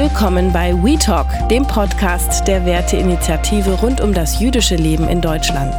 Willkommen bei We Talk, dem Podcast der Werteinitiative rund um das jüdische Leben in Deutschland.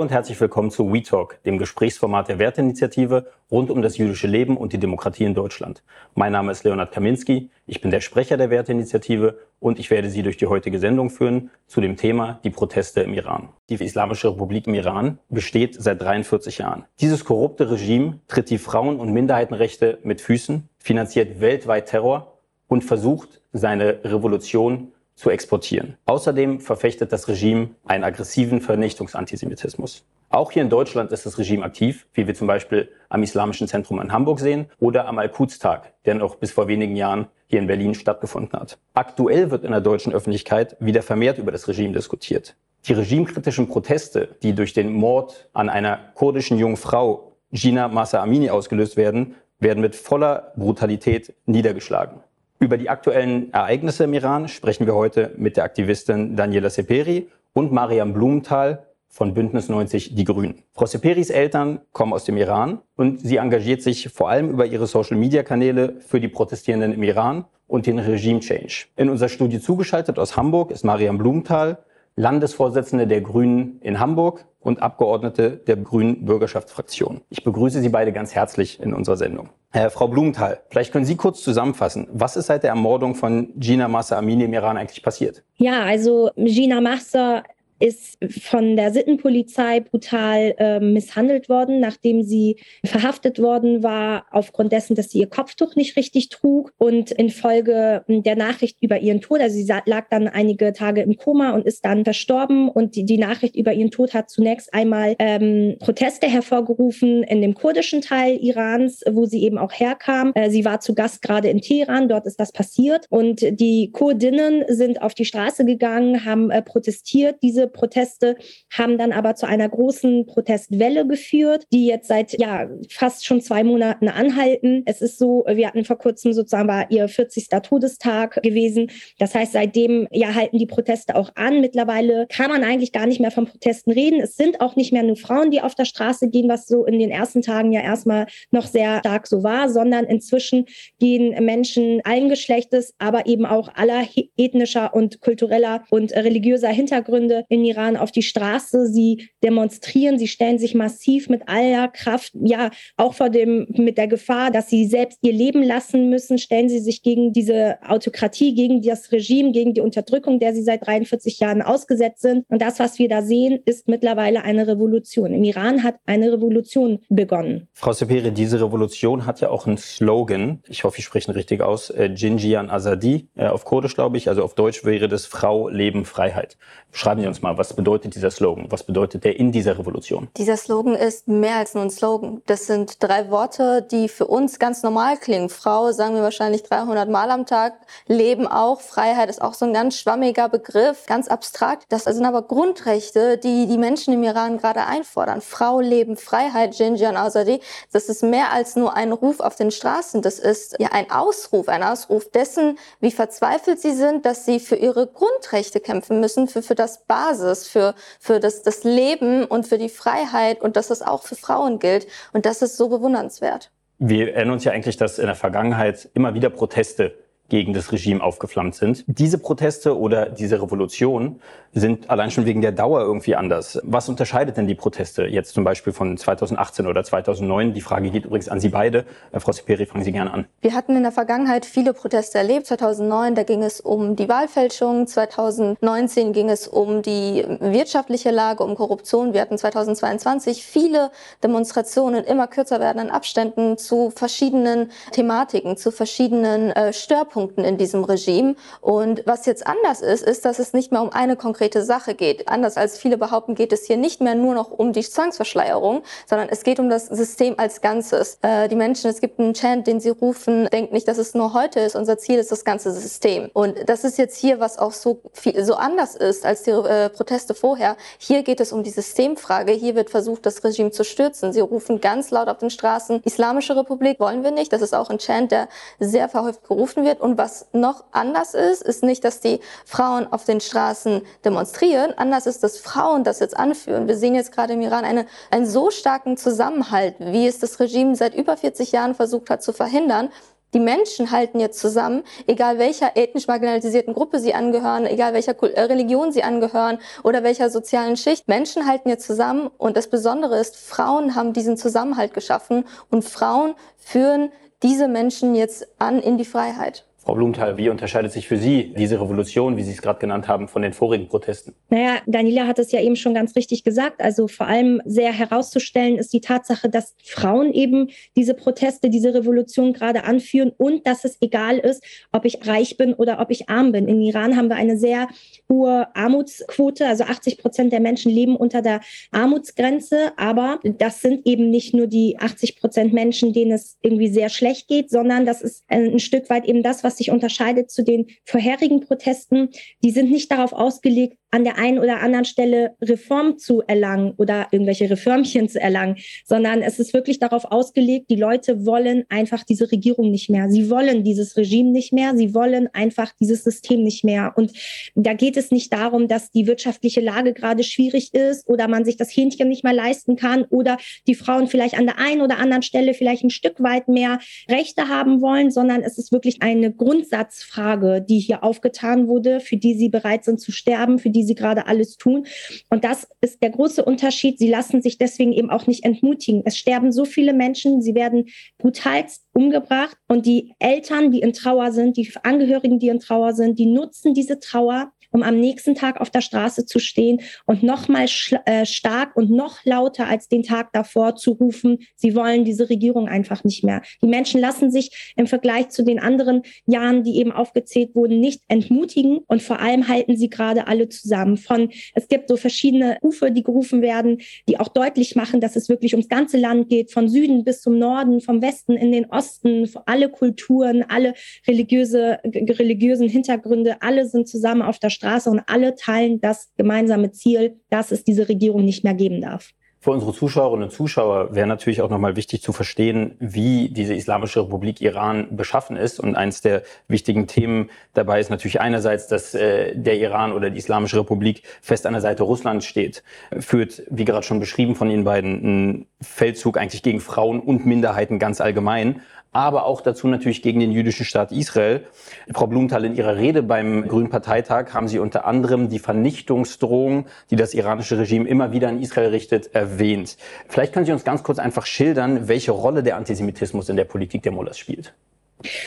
Und herzlich willkommen zu We Talk, dem Gesprächsformat der Werteinitiative rund um das jüdische Leben und die Demokratie in Deutschland. Mein Name ist Leonard Kaminski, ich bin der Sprecher der Werteinitiative und ich werde Sie durch die heutige Sendung führen zu dem Thema die Proteste im Iran. Die Islamische Republik im Iran besteht seit 43 Jahren. Dieses korrupte Regime tritt die Frauen- und Minderheitenrechte mit Füßen, finanziert weltweit Terror und versucht, seine Revolution zu exportieren. Außerdem verfechtet das Regime einen aggressiven Vernichtungsantisemitismus. Auch hier in Deutschland ist das Regime aktiv, wie wir zum Beispiel am Islamischen Zentrum in Hamburg sehen oder am Al-Quds-Tag, der noch bis vor wenigen Jahren hier in Berlin stattgefunden hat. Aktuell wird in der deutschen Öffentlichkeit wieder vermehrt über das Regime diskutiert. Die regimekritischen Proteste, die durch den Mord an einer kurdischen jungen Frau, Gina Masa Amini, ausgelöst werden, werden mit voller Brutalität niedergeschlagen. Über die aktuellen Ereignisse im Iran sprechen wir heute mit der Aktivistin Daniela Seperi und Mariam Blumenthal von Bündnis 90 Die Grünen. Frau Seperis Eltern kommen aus dem Iran und sie engagiert sich vor allem über ihre Social-Media-Kanäle für die Protestierenden im Iran und den Regime-Change. In unserer Studie zugeschaltet aus Hamburg ist Mariam Blumenthal, Landesvorsitzende der Grünen in Hamburg und Abgeordnete der Grünen Bürgerschaftsfraktion. Ich begrüße Sie beide ganz herzlich in unserer Sendung. Äh, Frau Blumenthal, vielleicht können Sie kurz zusammenfassen, was ist seit der Ermordung von Gina Massa Amini im Iran eigentlich passiert? Ja, also Gina Massa ist von der Sittenpolizei brutal äh, misshandelt worden, nachdem sie verhaftet worden war, aufgrund dessen, dass sie ihr Kopftuch nicht richtig trug und infolge der Nachricht über ihren Tod, also sie lag dann einige Tage im Koma und ist dann verstorben und die, die Nachricht über ihren Tod hat zunächst einmal ähm, Proteste hervorgerufen in dem kurdischen Teil Irans, wo sie eben auch herkam. Äh, sie war zu Gast gerade in Teheran, dort ist das passiert und die Kurdinnen sind auf die Straße gegangen, haben äh, protestiert. Diese Proteste haben dann aber zu einer großen Protestwelle geführt, die jetzt seit ja fast schon zwei Monaten anhalten. Es ist so, wir hatten vor kurzem sozusagen war ihr 40. Todestag gewesen. Das heißt, seitdem ja halten die Proteste auch an. Mittlerweile kann man eigentlich gar nicht mehr von Protesten reden. Es sind auch nicht mehr nur Frauen, die auf der Straße gehen, was so in den ersten Tagen ja erstmal noch sehr stark so war, sondern inzwischen gehen Menschen allen Geschlechtes, aber eben auch aller ethnischer und kultureller und religiöser Hintergründe in Iran auf die Straße, sie demonstrieren, sie stellen sich massiv mit aller Kraft, ja, auch vor dem, mit der Gefahr, dass sie selbst ihr Leben lassen müssen, stellen sie sich gegen diese Autokratie, gegen das Regime, gegen die Unterdrückung, der sie seit 43 Jahren ausgesetzt sind. Und das, was wir da sehen, ist mittlerweile eine Revolution. Im Iran hat eine Revolution begonnen. Frau Seperi, diese Revolution hat ja auch einen Slogan. Ich hoffe, ich spreche ihn richtig aus. Äh, Jinjian Azadi, äh, auf Kurdisch, glaube ich. Also auf Deutsch wäre das Frau, Leben, Freiheit. Schreiben Sie uns mal, was bedeutet dieser Slogan? Was bedeutet der in dieser Revolution? Dieser Slogan ist mehr als nur ein Slogan. Das sind drei Worte, die für uns ganz normal klingen. Frau sagen wir wahrscheinlich 300 Mal am Tag. Leben auch. Freiheit ist auch so ein ganz schwammiger Begriff, ganz abstrakt. Das sind aber Grundrechte, die die Menschen im Iran gerade einfordern. Frau, Leben, Freiheit, Jinjian Azadi. Das ist mehr als nur ein Ruf auf den Straßen. Das ist ja ein Ausruf, ein Ausruf dessen, wie verzweifelt sie sind, dass sie für ihre Grundrechte kämpfen müssen, für, für das Basis, für, für das, das Leben und für die Freiheit und dass das auch für Frauen gilt. Und das ist so bewundernswert. Wir erinnern uns ja eigentlich, dass in der Vergangenheit immer wieder Proteste gegen das Regime aufgeflammt sind. Diese Proteste oder diese Revolution sind allein schon wegen der Dauer irgendwie anders. Was unterscheidet denn die Proteste jetzt zum Beispiel von 2018 oder 2009? Die Frage geht übrigens an Sie beide. Äh, Frau Siperi, fangen Sie gerne an. Wir hatten in der Vergangenheit viele Proteste erlebt. 2009, da ging es um die Wahlfälschung. 2019 ging es um die wirtschaftliche Lage, um Korruption. Wir hatten 2022 viele Demonstrationen immer kürzer werdenden Abständen zu verschiedenen Thematiken, zu verschiedenen äh, Störpunkten in diesem Regime. Und was jetzt anders ist, ist, dass es nicht mehr um eine konkrete konkrete Sache geht. Anders als viele behaupten, geht es hier nicht mehr nur noch um die Zwangsverschleierung, sondern es geht um das System als Ganzes. Äh, die Menschen, es gibt einen Chant, den sie rufen, denkt nicht, dass es nur heute ist. Unser Ziel ist das ganze System. Und das ist jetzt hier, was auch so viel, so anders ist als die äh, Proteste vorher. Hier geht es um die Systemfrage. Hier wird versucht, das Regime zu stürzen. Sie rufen ganz laut auf den Straßen, Islamische Republik wollen wir nicht. Das ist auch ein Chant, der sehr verhäuft gerufen wird. Und Und was noch anders ist, ist nicht, dass die Frauen auf den Straßen demonstrieren. Anders ist, dass Frauen das jetzt anführen. Wir sehen jetzt gerade im Iran eine, einen so starken Zusammenhalt, wie es das Regime seit über 40 Jahren versucht hat zu verhindern. Die Menschen halten jetzt zusammen, egal welcher ethnisch marginalisierten Gruppe sie angehören, egal welcher äh, Religion sie angehören oder welcher sozialen Schicht. Menschen halten jetzt zusammen und das Besondere ist, Frauen haben diesen Zusammenhalt geschaffen und Frauen führen diese Menschen jetzt an in die Freiheit. Frau Blumenthal, wie unterscheidet sich für Sie diese Revolution, wie Sie es gerade genannt haben, von den vorigen Protesten? Naja, Daniela hat es ja eben schon ganz richtig gesagt. Also vor allem sehr herauszustellen ist die Tatsache, dass Frauen eben diese Proteste, diese Revolution gerade anführen und dass es egal ist, ob ich reich bin oder ob ich arm bin. In Iran haben wir eine sehr hohe Armutsquote. Also 80 Prozent der Menschen leben unter der Armutsgrenze. Aber das sind eben nicht nur die 80 Prozent Menschen, denen es irgendwie sehr schlecht geht, sondern das ist ein Stück weit eben das, was was sich unterscheidet zu den vorherigen Protesten. Die sind nicht darauf ausgelegt, an der einen oder anderen Stelle Reform zu erlangen oder irgendwelche Reformchen zu erlangen, sondern es ist wirklich darauf ausgelegt, die Leute wollen einfach diese Regierung nicht mehr. Sie wollen dieses Regime nicht mehr. Sie wollen einfach dieses System nicht mehr. Und da geht es nicht darum, dass die wirtschaftliche Lage gerade schwierig ist oder man sich das Hähnchen nicht mehr leisten kann oder die Frauen vielleicht an der einen oder anderen Stelle vielleicht ein Stück weit mehr Rechte haben wollen, sondern es ist wirklich eine Grundsatzfrage, die hier aufgetan wurde, für die sie bereit sind zu sterben, für die die sie gerade alles tun. Und das ist der große Unterschied. Sie lassen sich deswegen eben auch nicht entmutigen. Es sterben so viele Menschen, sie werden brutalst umgebracht und die Eltern, die in Trauer sind, die Angehörigen, die in Trauer sind, die nutzen diese Trauer um am nächsten Tag auf der Straße zu stehen und noch mal äh, stark und noch lauter als den Tag davor zu rufen, sie wollen diese Regierung einfach nicht mehr. Die Menschen lassen sich im Vergleich zu den anderen Jahren, die eben aufgezählt wurden, nicht entmutigen und vor allem halten sie gerade alle zusammen. Von es gibt so verschiedene Rufe, die gerufen werden, die auch deutlich machen, dass es wirklich ums ganze Land geht, von Süden bis zum Norden, vom Westen in den Osten, alle Kulturen, alle religiöse religiösen Hintergründe, alle sind zusammen auf der Straße Straße und alle teilen das gemeinsame Ziel, dass es diese Regierung nicht mehr geben darf. Für unsere Zuschauerinnen und Zuschauer wäre natürlich auch nochmal wichtig zu verstehen, wie diese Islamische Republik Iran beschaffen ist. Und eines der wichtigen Themen dabei ist natürlich einerseits, dass äh, der Iran oder die Islamische Republik fest an der Seite Russlands steht, führt, wie gerade schon beschrieben von Ihnen beiden, einen Feldzug eigentlich gegen Frauen und Minderheiten ganz allgemein aber auch dazu natürlich gegen den jüdischen Staat Israel. Frau Blumenthal, in Ihrer Rede beim Grünen Parteitag haben Sie unter anderem die Vernichtungsdrohung, die das iranische Regime immer wieder an Israel richtet, erwähnt. Vielleicht können Sie uns ganz kurz einfach schildern, welche Rolle der Antisemitismus in der Politik der Mullahs spielt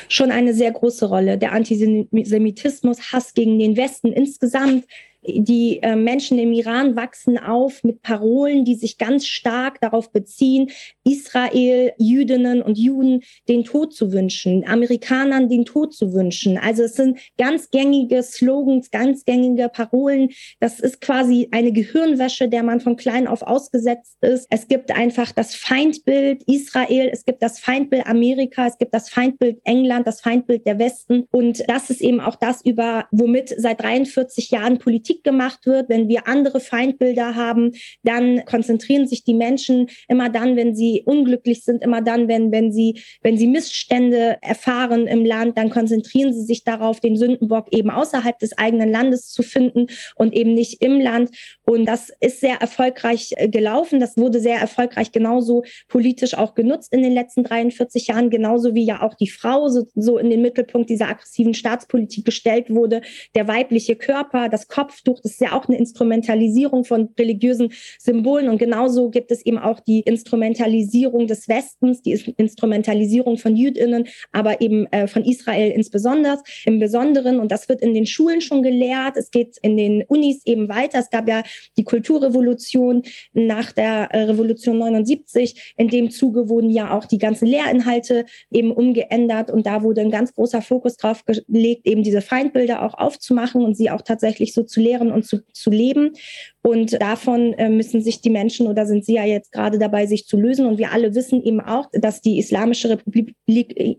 schon eine sehr große Rolle. Der Antisemitismus, Hass gegen den Westen insgesamt, die äh, Menschen im Iran wachsen auf mit Parolen, die sich ganz stark darauf beziehen, Israel, Jüdinnen und Juden den Tod zu wünschen, Amerikanern den Tod zu wünschen. Also es sind ganz gängige Slogans, ganz gängige Parolen. Das ist quasi eine Gehirnwäsche, der man von klein auf ausgesetzt ist. Es gibt einfach das Feindbild Israel, es gibt das Feindbild Amerika, es gibt das Feindbild England, das Feindbild der Westen. Und das ist eben auch das, über womit seit 43 Jahren Politik Politik gemacht wird, wenn wir andere Feindbilder haben, dann konzentrieren sich die Menschen immer dann, wenn sie unglücklich sind, immer dann, wenn, wenn sie, wenn sie Missstände erfahren im Land, dann konzentrieren sie sich darauf, den Sündenbock eben außerhalb des eigenen Landes zu finden und eben nicht im Land. Und das ist sehr erfolgreich äh, gelaufen. Das wurde sehr erfolgreich genauso politisch auch genutzt in den letzten 43 Jahren, genauso wie ja auch die Frau so, so in den Mittelpunkt dieser aggressiven Staatspolitik gestellt wurde. Der weibliche Körper, das Kopf Kopftuch, das ist ja auch eine Instrumentalisierung von religiösen Symbolen. Und genauso gibt es eben auch die Instrumentalisierung des Westens, die Instrumentalisierung von Jüdinnen, aber eben äh, von Israel insbesondere, im Besonderen. Und das wird in den Schulen schon gelehrt. Es geht in den Unis eben weiter. Es gab ja die Kulturrevolution nach der äh, Revolution 79. In dem Zuge wurden ja auch die ganzen Lehrinhalte eben umgeändert. Und da wurde ein ganz großer Fokus drauf gelegt, eben diese Feindbilder auch aufzumachen und sie auch tatsächlich so zu lehren wehren und zu, zu leben. Und davon äh, müssen sich die Menschen oder sind sie ja jetzt gerade dabei, sich zu lösen. Und wir alle wissen eben auch, dass die Islamische Republik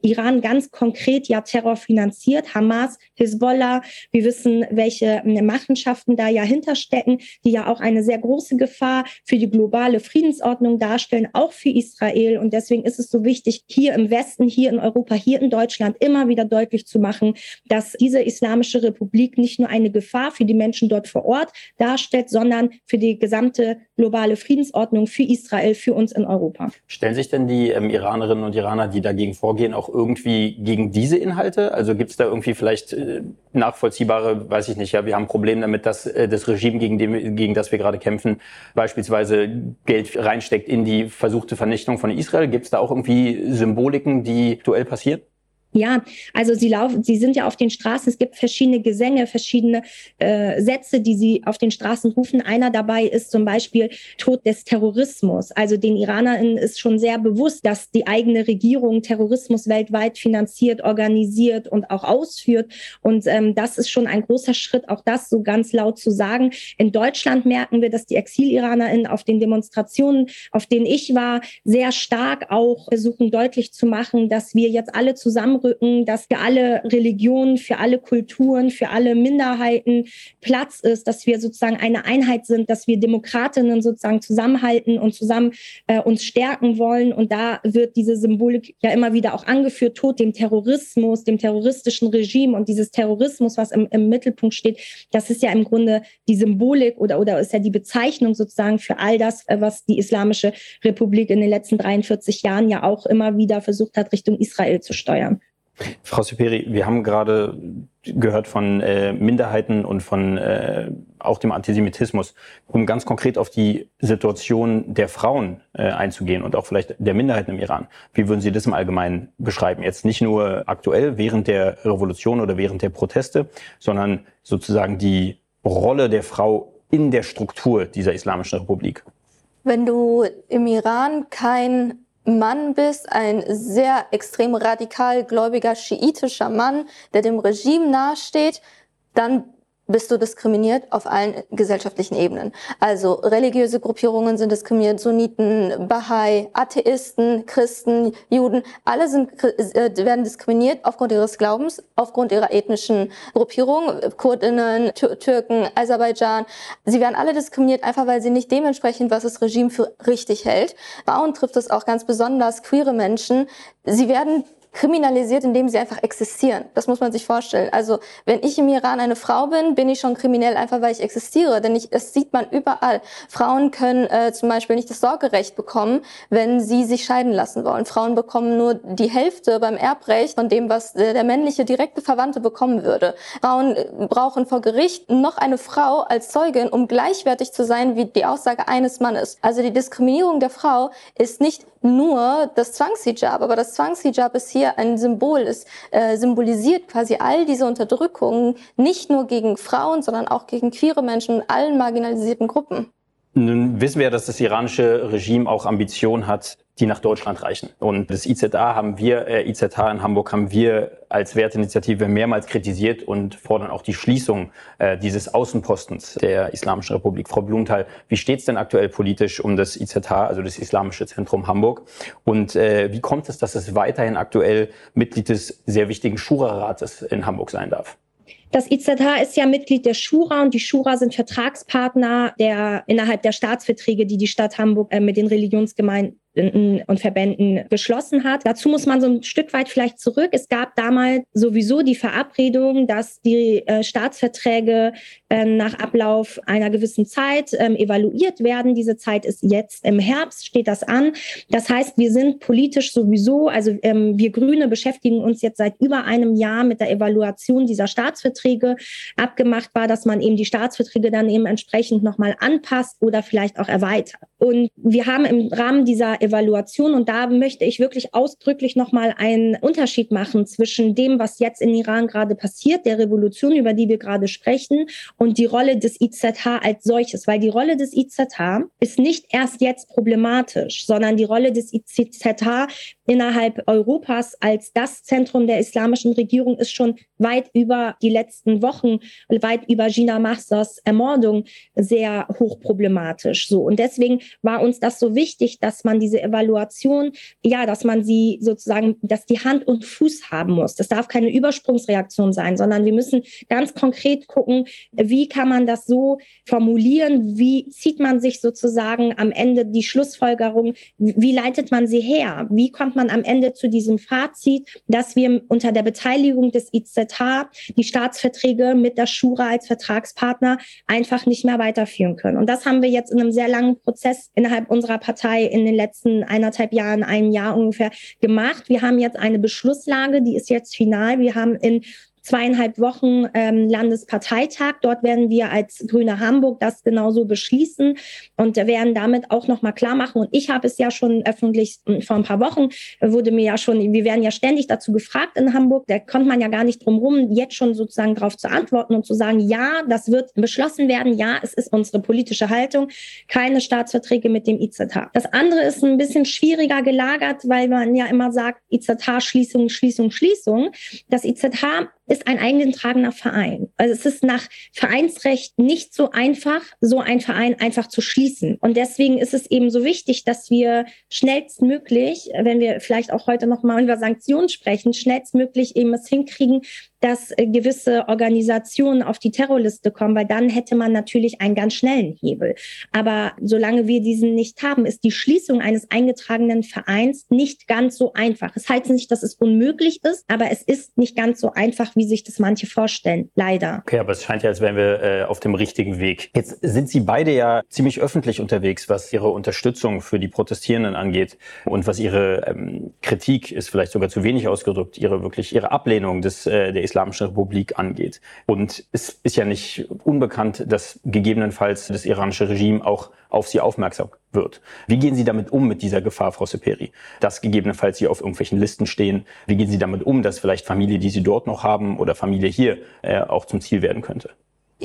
Iran ganz konkret ja Terror finanziert. Hamas, Hisbollah. Wir wissen, welche äh, Machenschaften da ja hinterstecken, die ja auch eine sehr große Gefahr für die globale Friedensordnung darstellen, auch für Israel. Und deswegen ist es so wichtig, hier im Westen, hier in Europa, hier in Deutschland immer wieder deutlich zu machen, dass diese Islamische Republik nicht nur eine Gefahr für die Menschen dort vor Ort darstellt, sondern sondern für die gesamte globale Friedensordnung, für Israel, für uns in Europa. Stellen sich denn die ähm, Iranerinnen und Iraner, die dagegen vorgehen, auch irgendwie gegen diese Inhalte? Also gibt es da irgendwie vielleicht äh, nachvollziehbare, weiß ich nicht, ja, wir haben ein Problem damit, dass äh, das Regime, gegen, dem, gegen das wir gerade kämpfen, beispielsweise Geld reinsteckt in die versuchte Vernichtung von Israel? Gibt es da auch irgendwie Symboliken, die aktuell passieren? Ja, also sie laufen, sie sind ja auf den Straßen. Es gibt verschiedene Gesänge, verschiedene äh, Sätze, die sie auf den Straßen rufen. Einer dabei ist zum Beispiel Tod des Terrorismus. Also den Iranern ist schon sehr bewusst, dass die eigene Regierung Terrorismus weltweit finanziert, organisiert und auch ausführt. Und ähm, das ist schon ein großer Schritt, auch das so ganz laut zu sagen. In Deutschland merken wir, dass die Exil-IranerInnen auf den Demonstrationen, auf denen ich war, sehr stark auch versuchen deutlich zu machen, dass wir jetzt alle zusammen zusammenrücken, dass für alle Religionen, für alle Kulturen, für alle Minderheiten Platz ist, dass wir sozusagen eine Einheit sind, dass wir Demokratinnen sozusagen zusammenhalten und zusammen äh, uns stärken wollen. Und da wird diese Symbolik ja immer wieder auch angeführt, Tod dem Terrorismus, dem terroristischen Regime und dieses Terrorismus, was im, im Mittelpunkt steht, das ist ja im Grunde die Symbolik oder, oder ist ja die Bezeichnung sozusagen für all das, äh, was die Islamische Republik in den letzten 43 Jahren ja auch immer wieder versucht hat, Richtung Israel zu steuern. Frau Superi, wir haben gerade gehört von äh, Minderheiten und von äh, auch dem Antisemitismus, um ganz konkret auf die Situation der Frauen äh, einzugehen und auch vielleicht der Minderheiten im Iran. Wie würden Sie das im Allgemeinen beschreiben? Jetzt nicht nur aktuell während der Revolution oder während der Proteste, sondern sozusagen die Rolle der Frau in der Struktur dieser Islamischen Republik. Wenn du im Iran kein Mann bist, ein sehr extrem radikal gläubiger schiitischer Mann, der dem Regime nahesteht, dann bist du diskriminiert auf allen gesellschaftlichen Ebenen. Also religiöse Gruppierungen sind diskriminiert, Sunniten, Bahai, Atheisten, Christen, Juden, alle sind, äh, werden diskriminiert aufgrund ihres Glaubens, aufgrund ihrer ethnischen Gruppierung, Kurdinnen, Türken, Aserbaidschan. Sie werden alle diskriminiert, einfach weil sie nicht dementsprechend, was das Regime für richtig hält. Frauen trifft es auch ganz besonders, queere Menschen. Sie werden kriminalisiert, indem sie einfach existieren. Das muss man sich vorstellen. Also wenn ich im Iran eine Frau bin, bin ich schon kriminell, einfach weil ich existiere. Denn ich, das sieht man überall. Frauen können äh, zum Beispiel nicht das Sorgerecht bekommen, wenn sie sich scheiden lassen wollen. Frauen bekommen nur die Hälfte beim Erbrecht von dem, was äh, der männliche direkte Verwandte bekommen würde. Frauen äh, brauchen vor Gericht noch eine Frau als Zeugin, um gleichwertig zu sein wie die Aussage eines Mannes. Also die Diskriminierung der Frau ist nicht nur das Zwangshijab, aber das Zwangshijab ist hier ein Symbol, es äh, symbolisiert quasi all diese Unterdrückungen, nicht nur gegen Frauen, sondern auch gegen queere Menschen allen marginalisierten Gruppen. Nun wissen wir, dass das iranische Regime auch Ambitionen hat, die nach Deutschland reichen. Und das IZA haben wir, äh, IZH in Hamburg haben wir als Wertinitiative mehrmals kritisiert und fordern auch die Schließung äh, dieses Außenpostens der Islamischen Republik. Frau Blumenthal, wie steht es denn aktuell politisch um das IZH, also das Islamische Zentrum Hamburg? Und äh, wie kommt es, dass es weiterhin aktuell Mitglied des sehr wichtigen Schura-Rates in Hamburg sein darf? Das IZH ist ja Mitglied der Schura und die Schura sind Vertragspartner der, innerhalb der Staatsverträge, die die Stadt Hamburg äh, mit den Religionsgemeinden und Verbänden geschlossen hat. Dazu muss man so ein Stück weit vielleicht zurück. Es gab damals sowieso die Verabredung, dass die äh, Staatsverträge äh, nach Ablauf einer gewissen Zeit ähm, evaluiert werden. Diese Zeit ist jetzt im Herbst, steht das an. Das heißt, wir sind politisch sowieso, also ähm, wir Grüne beschäftigen uns jetzt seit über einem Jahr mit der Evaluation dieser Staatsverträge. Abgemacht war, dass man eben die Staatsverträge dann eben entsprechend nochmal anpasst oder vielleicht auch erweitert. Und wir haben im Rahmen dieser Evaluation. Und da möchte ich wirklich ausdrücklich nochmal einen Unterschied machen zwischen dem, was jetzt in Iran gerade passiert, der Revolution, über die wir gerade sprechen, und die Rolle des IZH als solches. Weil die Rolle des IZH ist nicht erst jetzt problematisch, sondern die Rolle des IZH innerhalb Europas als das Zentrum der islamischen Regierung ist schon weit über die letzten Wochen, weit über Gina Mahsas Ermordung sehr hochproblematisch. So. Und deswegen war uns das so wichtig, dass man diese Evaluation, ja, dass man sie sozusagen, dass die Hand und Fuß haben muss. Das darf keine Übersprungsreaktion sein, sondern wir müssen ganz konkret gucken, wie kann man das so formulieren, wie zieht man sich sozusagen am Ende die Schlussfolgerung, wie leitet man sie her, wie kommt man am Ende zu diesem Fazit, dass wir unter der Beteiligung des IZH die Staatsverträge mit der Schura als Vertragspartner einfach nicht mehr weiterführen können. Und das haben wir jetzt in einem sehr langen Prozess innerhalb unserer Partei in den letzten eineinhalb Jahren, ein Jahr ungefähr gemacht. Wir haben jetzt eine Beschlusslage, die ist jetzt final. Wir haben in zweieinhalb Wochen ähm, Landesparteitag. Dort werden wir als Grüne Hamburg das genauso beschließen und werden damit auch nochmal klar machen. Und ich habe es ja schon öffentlich hm, vor ein paar Wochen, wurde mir ja schon, wir werden ja ständig dazu gefragt in Hamburg, da kommt man ja gar nicht drum rum, jetzt schon sozusagen darauf zu antworten und zu sagen, ja, das wird beschlossen werden, ja, es ist unsere politische Haltung, keine Staatsverträge mit dem IZH. Das andere ist ein bisschen schwieriger gelagert, weil man ja immer sagt, IZH-Schließung, Schließung, Schließung. Das IZH ist ein eingetragener Verein. Also es ist nach Vereinsrecht nicht so einfach, so ein Verein einfach zu schließen. Und deswegen ist es eben so wichtig, dass wir schnellstmöglich, wenn wir vielleicht auch heute noch mal über Sanktionen sprechen, schnellstmöglich eben es hinkriegen, dass äh, gewisse Organisationen auf die Terrorliste kommen, weil dann hätte man natürlich einen ganz schnellen Hebel. Aber solange wir diesen nicht haben, ist die Schließung eines eingetragenen Vereins nicht ganz so einfach. Es das heißt nicht, dass es unmöglich ist, aber es ist nicht ganz so einfach, wie sich das manche vorstellen. Leider. Okay, aber es scheint ja, als wären wir äh, auf dem richtigen Weg. Jetzt sind Sie beide ja ziemlich öffentlich unterwegs, was Ihre Unterstützung für die Protestierenden angeht und was Ihre ähm, Kritik ist vielleicht sogar zu wenig ausgedrückt, Ihre wirklich Ihre Ablehnung des äh, der Islamischen Republik angeht. Und es ist ja nicht unbekannt, dass gegebenenfalls das iranische Regime auch auf sie aufmerksam wird. Wie gehen Sie damit um mit dieser Gefahr, Frau Seperi? Dass gegebenenfalls Sie auf irgendwelchen Listen stehen. Wie gehen Sie damit um, dass vielleicht Familie, die Sie dort noch haben oder Familie hier äh, auch zum Ziel werden könnte?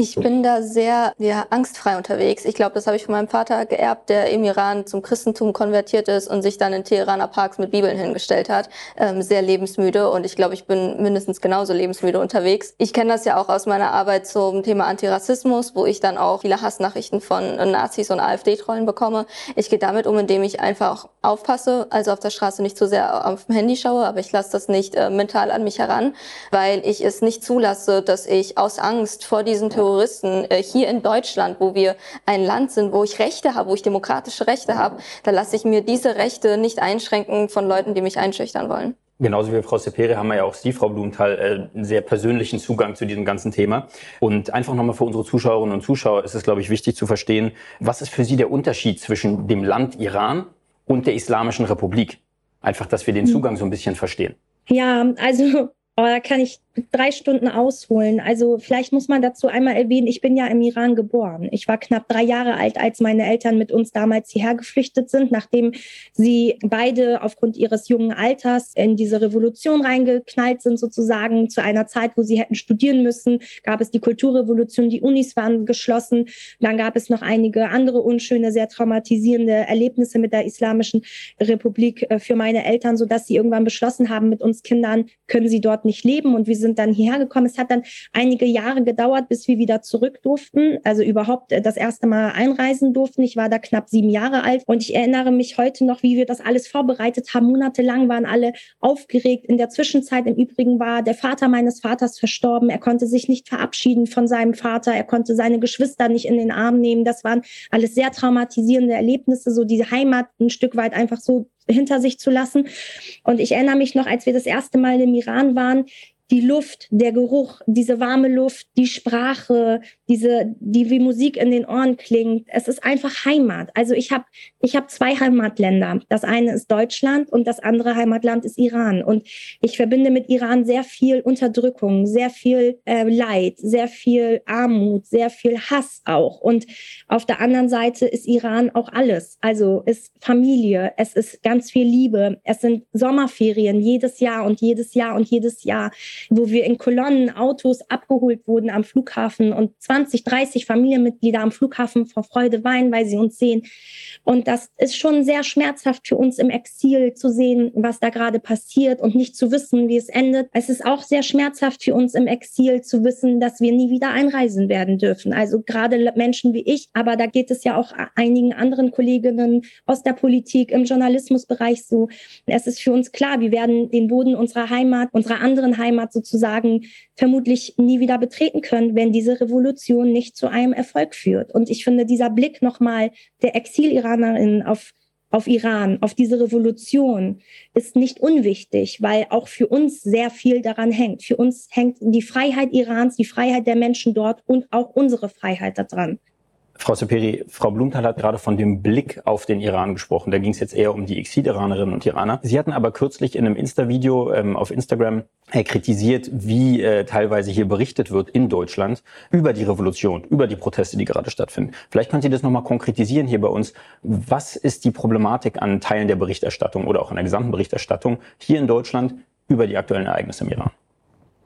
Ich bin da sehr ja, angstfrei unterwegs. Ich glaube, das habe ich von meinem Vater geerbt, der im Iran zum Christentum konvertiert ist und sich dann in Teheraner Parks mit Bibeln hingestellt hat. Ähm, sehr lebensmüde und ich glaube, ich bin mindestens genauso lebensmüde unterwegs. Ich kenne das ja auch aus meiner Arbeit zum Thema Antirassismus, wo ich dann auch viele Hassnachrichten von Nazis und AfD-Trollen bekomme. Ich gehe damit um, indem ich einfach aufpasse, also auf der Straße nicht zu sehr auf dem Handy schaue, aber ich lasse das nicht äh, mental an mich heran, weil ich es nicht zulasse, dass ich aus Angst vor diesen Terroristen Terroristen äh, hier in Deutschland, wo wir ein Land sind, wo ich Rechte habe, wo ich demokratische Rechte habe, da lasse ich mir diese Rechte nicht einschränken von Leuten, die mich einschüchtern wollen. Genauso wie Frau Sepere haben wir ja auch Sie, Frau Blumenthal, äh, einen sehr persönlichen Zugang zu diesem ganzen Thema. Und einfach nochmal für unsere Zuschauerinnen und Zuschauer ist es, glaube ich, wichtig zu verstehen, was ist für Sie der Unterschied zwischen dem Land Iran und der Islamischen Republik? Einfach, dass wir den hm. Zugang so ein bisschen verstehen. Ja, also Oh, da kann ich drei Stunden ausholen. Also vielleicht muss man dazu einmal erwähnen, ich bin ja im Iran geboren. Ich war knapp drei Jahre alt, als meine Eltern mit uns damals hierher geflüchtet sind, nachdem sie beide aufgrund ihres jungen Alters in diese Revolution reingeknallt sind, sozusagen zu einer Zeit, wo sie hätten studieren müssen. Gab es die Kulturrevolution, die Unis waren geschlossen. Dann gab es noch einige andere unschöne, sehr traumatisierende Erlebnisse mit der Islamischen Republik äh, für meine Eltern, sodass sie irgendwann beschlossen haben, mit uns Kindern können sie dort nicht leben. Und wir sind dann hierher gekommen. Es hat dann einige Jahre gedauert, bis wir wieder zurück durften, also überhaupt äh, das erste Mal einreisen durften. Ich war da knapp sieben Jahre alt und ich erinnere mich heute noch, wie wir das alles vorbereitet haben. Monatelang waren alle aufgeregt. In der Zwischenzeit im Übrigen war der Vater meines Vaters verstorben. Er konnte sich nicht verabschieden von seinem Vater. Er konnte seine Geschwister nicht in den Arm nehmen. Das waren alles sehr traumatisierende Erlebnisse, so die Heimat ein Stück weit einfach so hinter sich zu lassen. Und ich erinnere mich noch, als wir das erste Mal im Iran waren, die Luft, der Geruch, diese warme Luft, die Sprache, diese, die wie Musik in den Ohren klingt. Es ist einfach Heimat. Also ich habe ich hab zwei Heimatländer. Das eine ist Deutschland und das andere Heimatland ist Iran. Und ich verbinde mit Iran sehr viel Unterdrückung, sehr viel äh, Leid, sehr viel Armut, sehr viel Hass auch. Und auf der anderen Seite ist Iran auch alles. Also ist Familie, es ist ganz viel Liebe, es sind Sommerferien jedes Jahr und jedes Jahr und jedes Jahr. Wo wir in Kolonnen Autos abgeholt wurden am Flughafen und 20, 30 Familienmitglieder am Flughafen vor Freude weinen, weil sie uns sehen. Und das ist schon sehr schmerzhaft für uns im Exil zu sehen, was da gerade passiert und nicht zu wissen, wie es endet. Es ist auch sehr schmerzhaft für uns im Exil zu wissen, dass wir nie wieder einreisen werden dürfen. Also gerade Menschen wie ich, aber da geht es ja auch einigen anderen Kolleginnen aus der Politik, im Journalismusbereich so. Es ist für uns klar, wir werden den Boden unserer Heimat, unserer anderen Heimat sozusagen vermutlich nie wieder betreten können, wenn diese Revolution nicht zu einem Erfolg führt. Und ich finde, dieser Blick nochmal der Exil-Iranerinnen auf auf Iran, auf diese Revolution ist nicht unwichtig, weil auch für uns sehr viel daran hängt. Für uns hängt die Freiheit Irans, die Freiheit der Menschen dort und auch unsere Freiheit daran. Frau Seperi, Frau Blumenthal hat gerade von dem Blick auf den Iran gesprochen. Da ging es jetzt eher um die Exil-Iranerinnen und Iraner. Sie hatten aber kürzlich in einem Insta-Video ähm, auf Instagram äh, kritisiert, wie äh, teilweise hier berichtet wird in Deutschland über die Revolution, über die Proteste, die gerade stattfinden. Vielleicht können Sie das nochmal konkretisieren hier bei uns. Was ist die Problematik an Teilen der Berichterstattung oder auch an der gesamten Berichterstattung hier in Deutschland über die aktuellen Ereignisse im Iran?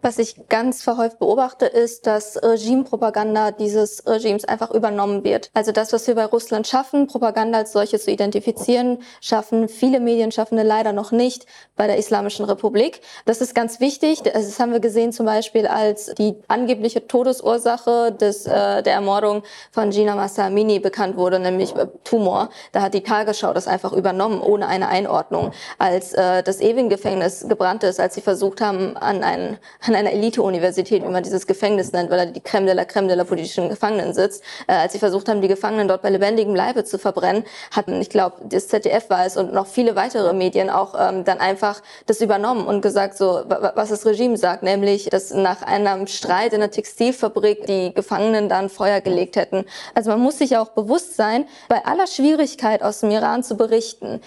Was ich ganz verhäuft beobachte, ist, dass Regimepropaganda dieses Regimes einfach übernommen wird. Also das, was wir bei Russland schaffen, Propaganda als solche zu identifizieren, schaffen viele Medienschaffende leider noch nicht bei der Islamischen Republik. Das ist ganz wichtig. Das haben wir gesehen zum Beispiel als die angebliche Todesursache des, äh, der Ermordung von Gina Massa Amini bekannt wurde, nämlich äh, Tumor. Da hat die Tagesschau das einfach übernommen, ohne eine Einordnung. Als äh, das Ewing-Gefängnis gebrannt ist, als sie versucht haben, an einen an einer Elite-Universität, wie man dieses Gefängnis nennt, weil da die Creme de la Creme de la politischen Gefangenen sitzt. Äh, als sie versucht haben, die Gefangenen dort bei lebendigem Leibe zu verbrennen, hatten, ich glaube, das ZDF war es und noch viele weitere Medien auch ähm, dann einfach das übernommen und gesagt, so was das Regime sagt, nämlich, dass nach einem Streit in der Textilfabrik die Gefangenen dann Feuer gelegt hätten. Also man muss sich auch bewusst sein, bei aller Schwierigkeit aus dem Iran zu berichten,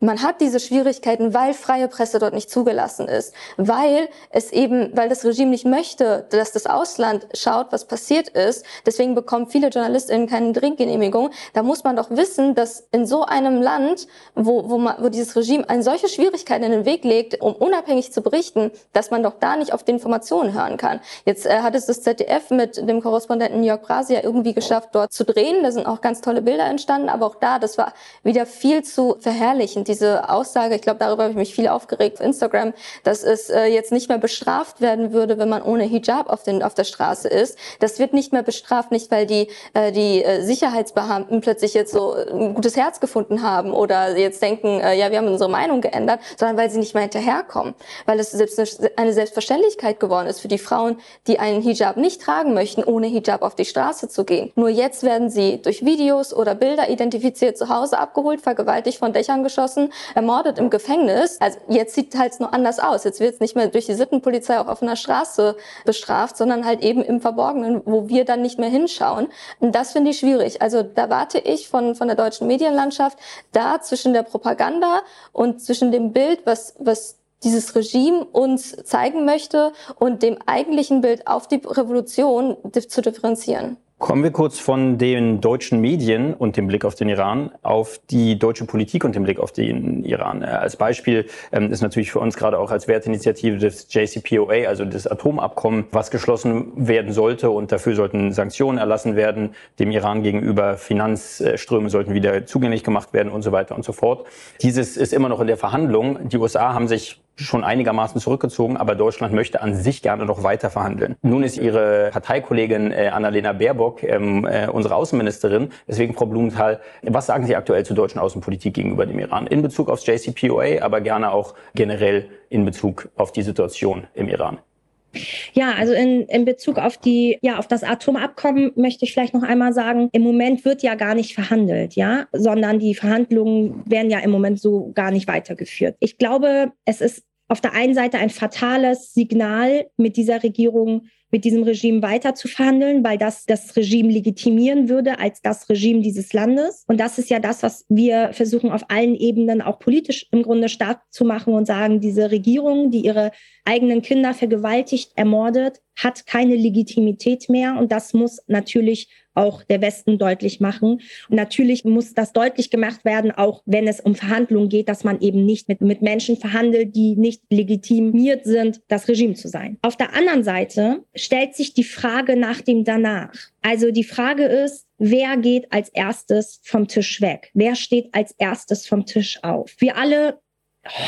man hat diese Schwierigkeiten, weil freie Presse dort nicht zugelassen ist, weil es eben, weil das Regime nicht möchte, dass das Ausland schaut, was passiert ist. Deswegen bekommen viele JournalistInnen keine Drinkgenehmigung. Da muss man doch wissen, dass in so einem Land, wo, wo, man, wo dieses Regime eine solche Schwierigkeiten in den Weg legt, um unabhängig zu berichten, dass man doch da nicht auf die Informationen hören kann. Jetzt äh, hat es das ZDF mit dem Korrespondenten Jörg Brasia irgendwie geschafft, dort zu drehen. Da sind auch ganz tolle Bilder entstanden, aber auch da, das war wieder viel zu verherrlichend diese Aussage, ich glaube, darüber habe ich mich viel aufgeregt auf Instagram, dass es äh, jetzt nicht mehr bestraft werden würde, wenn man ohne Hijab auf, den, auf der Straße ist. Das wird nicht mehr bestraft, nicht weil die, äh, die äh, Sicherheitsbeamten plötzlich jetzt so ein gutes Herz gefunden haben oder jetzt denken, äh, ja, wir haben unsere Meinung geändert, sondern weil sie nicht mehr hinterherkommen. Weil es selbst eine Selbstverständlichkeit geworden ist für die Frauen, die einen Hijab nicht tragen möchten, ohne Hijab auf die Straße zu gehen. Nur jetzt werden sie durch Videos oder Bilder identifiziert, zu Hause abgeholt, vergewaltigt, von Dächern geschossen erschossen, ermordet im Gefängnis. Also jetzt sieht halt nur anders aus. Jetzt wird es nicht mehr durch die Sittenpolizei auf offener Straße bestraft, sondern halt eben im Verborgenen, wo wir dann nicht mehr hinschauen. Und das finde ich schwierig. Also da warte ich von, von der deutschen Medienlandschaft da zwischen der Propaganda und zwischen dem Bild, was, was dieses Regime uns zeigen möchte und dem eigentlichen Bild auf die Revolution zu differenzieren. Kommen wir kurz von den deutschen Medien und dem Blick auf den Iran auf die deutsche Politik und den Blick auf den Iran. Äh, als Beispiel ähm, ist natürlich für uns gerade auch als Wertinitiative das JCPOA, also das Atomabkommen, was geschlossen werden sollte und dafür sollten Sanktionen erlassen werden, dem Iran gegenüber Finanzströme sollten wieder zugänglich gemacht werden und so weiter und so fort. Dieses ist immer noch in der Verhandlung. Die USA haben sich schon einigermaßen zurückgezogen, aber Deutschland möchte an sich gerne noch weiter verhandeln. Nun ist Ihre Parteikollegin äh, Annalena Baerbock ähm, äh, unsere Außenministerin. Deswegen, Frau Blumenthal, was sagen Sie aktuell zur deutschen Außenpolitik gegenüber dem Iran? In Bezug aufs JCPOA, aber gerne auch generell in Bezug auf die Situation im Iran. Ja, also in, in Bezug auf die, ja, auf das Atomabkommen möchte ich vielleicht noch einmal sagen, im Moment wird ja gar nicht verhandelt, ja, sondern die Verhandlungen werden ja im Moment so gar nicht weitergeführt. Ich glaube, es ist auf der einen Seite ein fatales Signal mit dieser Regierung mit diesem Regime weiter zu verhandeln, weil das das Regime legitimieren würde als das Regime dieses Landes. Und das ist ja das, was wir versuchen auf allen Ebenen auch politisch im Grunde stark zu machen und sagen, diese Regierung, die ihre eigenen Kinder vergewaltigt, ermordet, hat keine Legitimität mehr. Und das muss natürlich auch der Westen deutlich machen. Und natürlich muss das deutlich gemacht werden, auch wenn es um Verhandlungen geht, dass man eben nicht mit, mit Menschen verhandelt, die nicht legitimiert sind, das Regime zu sein. Auf der anderen Seite stellt sich die Frage nach dem danach. Also die Frage ist, wer geht als erstes vom Tisch weg? Wer steht als erstes vom Tisch auf? Wir alle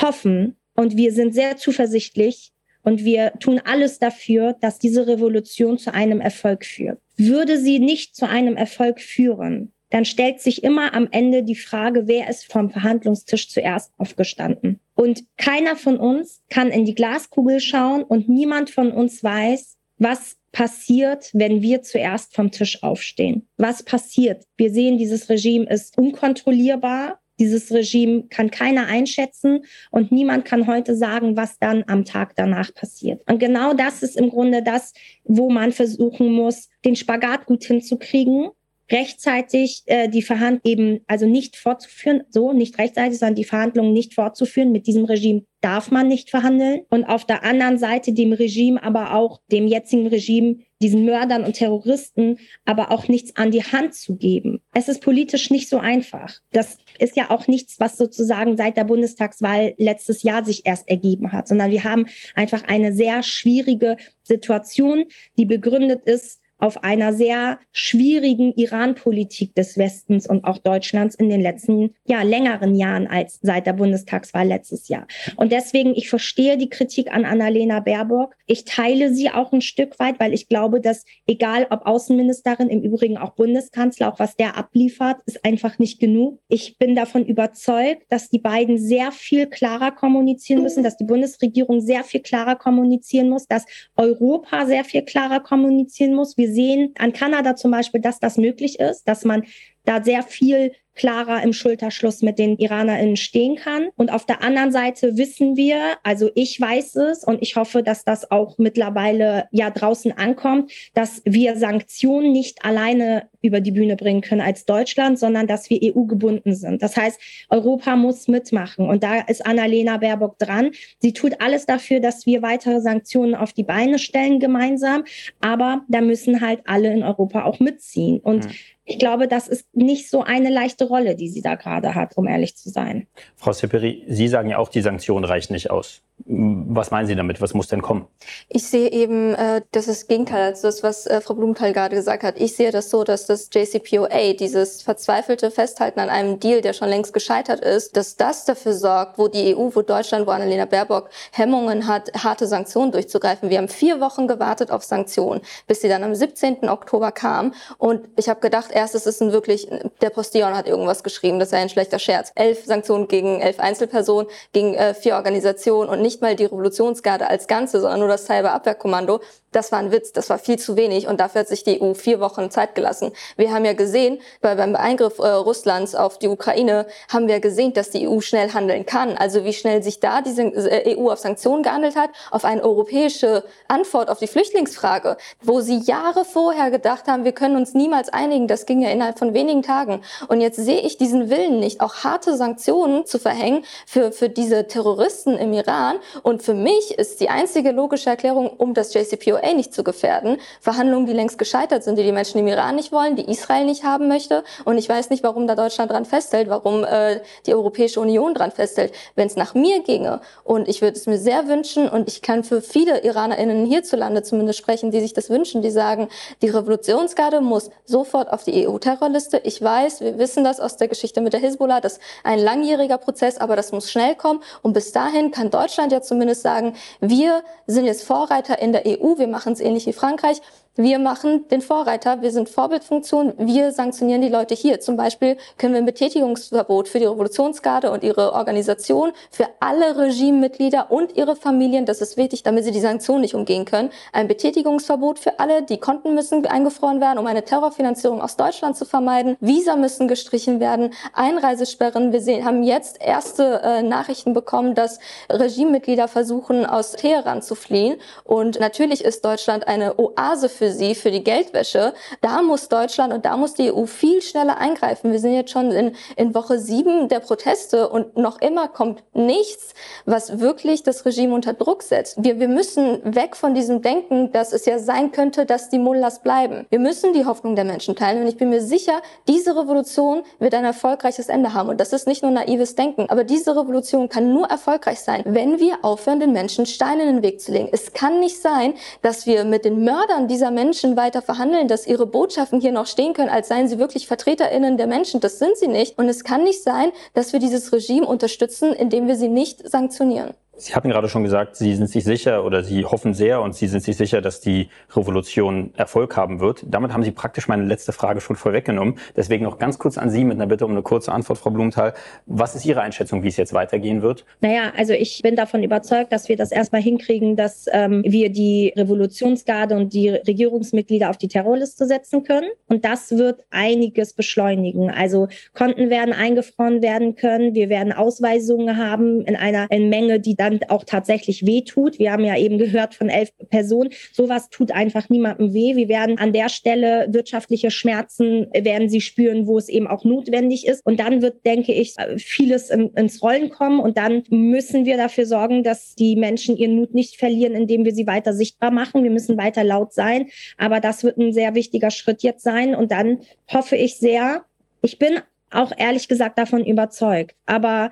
hoffen und wir sind sehr zuversichtlich und wir tun alles dafür, dass diese Revolution zu einem Erfolg führt. Würde sie nicht zu einem Erfolg führen, dann stellt sich immer am Ende die Frage, wer ist vom Verhandlungstisch zuerst aufgestanden. Und keiner von uns kann in die Glaskugel schauen und niemand von uns weiß, was passiert, wenn wir zuerst vom Tisch aufstehen. Was passiert? Wir sehen, dieses Regime ist unkontrollierbar. Dieses Regime kann keiner einschätzen und niemand kann heute sagen, was dann am Tag danach passiert. Und genau das ist im Grunde das, wo man versuchen muss, den Spagat gut hinzukriegen rechtzeitig äh, die Verhandlungen eben, also nicht fortzuführen, so nicht rechtzeitig, sondern die Verhandlungen nicht fortzuführen. Mit diesem Regime darf man nicht verhandeln. Und auf der anderen Seite dem Regime, aber auch dem jetzigen Regime, diesen Mördern und Terroristen, aber auch nichts an die Hand zu geben. Es ist politisch nicht so einfach. Das ist ja auch nichts, was sozusagen seit der Bundestagswahl letztes Jahr sich erst ergeben hat, sondern wir haben einfach eine sehr schwierige Situation, die begründet ist auf einer sehr schwierigen Iran-Politik des Westens und auch Deutschlands in den letzten, ja, längeren Jahren als seit der Bundestagswahl letztes Jahr. Und deswegen, ich verstehe die Kritik an Annalena Baerbock. Ich teile sie auch ein Stück weit, weil ich glaube, dass egal ob Außenministerin, im Übrigen auch Bundeskanzler, auch was der abliefert, ist einfach nicht genug. Ich bin davon überzeugt, dass die beiden sehr viel klarer kommunizieren müssen, dass die Bundesregierung sehr viel klarer kommunizieren muss, dass Europa sehr viel klarer kommunizieren muss. Wir wir sehen an Kanada zum Beispiel, dass das möglich ist, dass man da sehr viel klarer im Schulterschluss mit den IranerInnen stehen kann. Und auf der anderen Seite wissen wir, also ich weiß es und ich hoffe, dass das auch mittlerweile ja draußen ankommt, dass wir Sanktionen nicht alleine über die Bühne bringen können als Deutschland, sondern dass wir EU gebunden sind. Das heißt, Europa muss mitmachen. Und da ist Annalena Baerbock dran. Sie tut alles dafür, dass wir weitere Sanktionen auf die Beine stellen gemeinsam. Aber da müssen halt alle in Europa auch mitziehen. Und mhm ich glaube, das ist nicht so eine leichte Rolle, die sie da gerade hat, um ehrlich zu sein. Frau Sepperi, Sie sagen ja auch, die Sanktionen reichen nicht aus. Was meinen Sie damit? Was muss denn kommen? Ich sehe eben, äh, das ist das Gegenteil als das, was äh, Frau Blumenthal gerade gesagt hat. Ich sehe das so, dass das JCPOA, dieses verzweifelte Festhalten an einem Deal, der schon längst gescheitert ist, dass das dafür sorgt, wo die EU, wo Deutschland, wo Annalena Baerbock Hemmungen hat, harte Sanktionen durchzugreifen. Wir haben vier Wochen gewartet auf Sanktionen, bis sie dann am 17. Oktober kam. Und ich habe gedacht, erst ist es ein wirklich, der Postillon hat irgendwas geschrieben, das sei ein schlechter Scherz. Elf Sanktionen gegen elf Einzelpersonen, gegen äh, vier Organisationen und nicht mal die Revolutionsgarde als Ganze, sondern nur das Cyberabwehrkommando. Das war ein Witz, das war viel zu wenig und dafür hat sich die EU vier Wochen Zeit gelassen. Wir haben ja gesehen, bei, beim Eingriff äh, Russlands auf die Ukraine haben wir gesehen, dass die EU schnell handeln kann. Also wie schnell sich da diese äh, EU auf Sanktionen gehandelt hat, auf eine europäische Antwort auf die Flüchtlingsfrage, wo sie Jahre vorher gedacht haben, wir können uns niemals einigen. Das ging ja innerhalb von wenigen Tagen. Und jetzt sehe ich diesen Willen nicht, auch harte Sanktionen zu verhängen für, für diese Terroristen im Iran. Und für mich ist die einzige logische Erklärung, um das JCPOA PLO nicht zu gefährden. Verhandlungen, die längst gescheitert sind, die die Menschen im Iran nicht wollen, die Israel nicht haben möchte. Und ich weiß nicht, warum da Deutschland dran festhält, warum äh, die Europäische Union dran festhält. Wenn es nach mir ginge, und ich würde es mir sehr wünschen, und ich kann für viele IranerInnen hierzulande zumindest sprechen, die sich das wünschen, die sagen, die Revolutionsgarde muss sofort auf die EU-Terrorliste. Ich weiß, wir wissen das aus der Geschichte mit der Hisbollah, das ist ein langjähriger Prozess, aber das muss schnell kommen. Und bis dahin kann Deutschland ja zumindest sagen, wir sind jetzt Vorreiter in der EU, wir wir machen es ähnlich wie Frankreich. Wir machen den Vorreiter, wir sind Vorbildfunktion, wir sanktionieren die Leute hier. Zum Beispiel können wir ein Betätigungsverbot für die Revolutionsgarde und ihre Organisation, für alle Regimemitglieder und ihre Familien, das ist wichtig, damit sie die Sanktionen nicht umgehen können, ein Betätigungsverbot für alle, die Konten müssen eingefroren werden, um eine Terrorfinanzierung aus Deutschland zu vermeiden. Visa müssen gestrichen werden, Einreisesperren. Wir sehen, haben jetzt erste äh, Nachrichten bekommen, dass Regimemitglieder versuchen, aus Teheran zu fliehen. Und natürlich ist Deutschland eine Oase für für sie, für die Geldwäsche. Da muss Deutschland und da muss die EU viel schneller eingreifen. Wir sind jetzt schon in, in Woche sieben der Proteste und noch immer kommt nichts, was wirklich das Regime unter Druck setzt. Wir, wir müssen weg von diesem Denken, dass es ja sein könnte, dass die Mullahs bleiben. Wir müssen die Hoffnung der Menschen teilen und ich bin mir sicher, diese Revolution wird ein erfolgreiches Ende haben. Und das ist nicht nur naives Denken, aber diese Revolution kann nur erfolgreich sein, wenn wir aufhören, den Menschen Steine in den Weg zu legen. Es kann nicht sein, dass wir mit den Mördern dieser Menschen weiter verhandeln, dass ihre Botschaften hier noch stehen können, als seien sie wirklich VertreterInnen der Menschen. Das sind sie nicht. Und es kann nicht sein, dass wir dieses Regime unterstützen, indem wir sie nicht sanktionieren. Sie hatten gerade schon gesagt, Sie sind sich sicher oder Sie hoffen sehr und Sie sind sich sicher, dass die Revolution Erfolg haben wird. Damit haben Sie praktisch meine letzte Frage schon vorweggenommen. Deswegen noch ganz kurz an Sie mit einer Bitte um eine kurze Antwort, Frau Blumenthal. Was ist Ihre Einschätzung, wie es jetzt weitergehen wird? Naja, also ich bin davon überzeugt, dass wir das erstmal hinkriegen, dass ähm, wir die Revolutionsgarde und die Regierungsmitglieder auf die Terrorliste setzen können. Und das wird einiges beschleunigen. Also Konten werden eingefroren werden können. Wir werden Ausweisungen haben in einer in Menge, die dann dann auch tatsächlich wehtut. Wir haben ja eben gehört von elf Personen. Sowas tut einfach niemandem weh. Wir werden an der Stelle wirtschaftliche Schmerzen werden sie spüren, wo es eben auch notwendig ist. Und dann wird, denke ich, vieles ins Rollen kommen. Und dann müssen wir dafür sorgen, dass die Menschen ihren Mut nicht verlieren, indem wir sie weiter sichtbar machen. Wir müssen weiter laut sein. Aber das wird ein sehr wichtiger Schritt jetzt sein. Und dann hoffe ich sehr, ich bin auch ehrlich gesagt davon überzeugt. Aber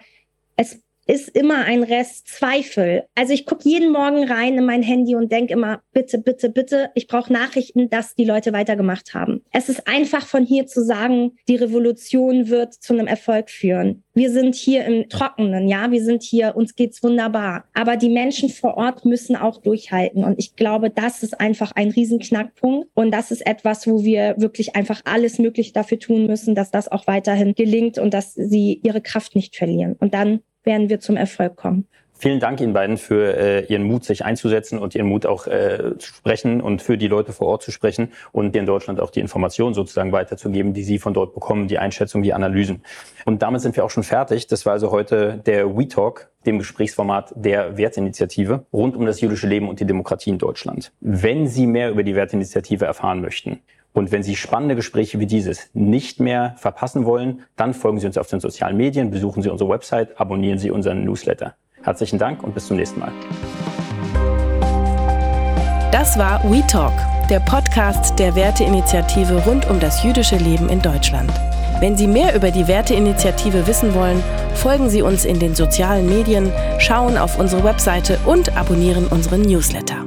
es ist immer ein Rest Zweifel. Also ich gucke jeden Morgen rein in mein Handy und denke immer, bitte, bitte, bitte, ich brauche Nachrichten, dass die Leute weitergemacht haben. Es ist einfach von hier zu sagen, die Revolution wird zu einem Erfolg führen. Wir sind hier im Trockenen, ja, wir sind hier, uns geht's wunderbar. Aber die Menschen vor Ort müssen auch durchhalten. Und ich glaube, das ist einfach ein Riesenknackpunkt. Und das ist etwas, wo wir wirklich einfach alles Mögliche dafür tun müssen, dass das auch weiterhin gelingt und dass sie ihre Kraft nicht verlieren. Und dann werden wir zum Erfolg kommen. Vielen Dank Ihnen beiden für äh, Ihren Mut, sich einzusetzen und Ihren Mut auch äh, zu sprechen und für die Leute vor Ort zu sprechen und in Deutschland auch die Informationen sozusagen weiterzugeben, die Sie von dort bekommen, die Einschätzung, die Analysen. Und damit sind wir auch schon fertig. Das war also heute der WeTalk, dem Gesprächsformat der Wertinitiative rund um das jüdische Leben und die Demokratie in Deutschland. Wenn Sie mehr über die Wertinitiative erfahren möchten, und wenn Sie spannende Gespräche wie dieses nicht mehr verpassen wollen, dann folgen Sie uns auf den sozialen Medien, besuchen Sie unsere Website, abonnieren Sie unseren Newsletter. Herzlichen Dank und bis zum nächsten Mal. Das war We Talk, der Podcast der Werteinitiative rund um das jüdische Leben in Deutschland. Wenn Sie mehr über die Werteinitiative wissen wollen, folgen Sie uns in den sozialen Medien, schauen auf unsere Webseite und abonnieren unseren Newsletter.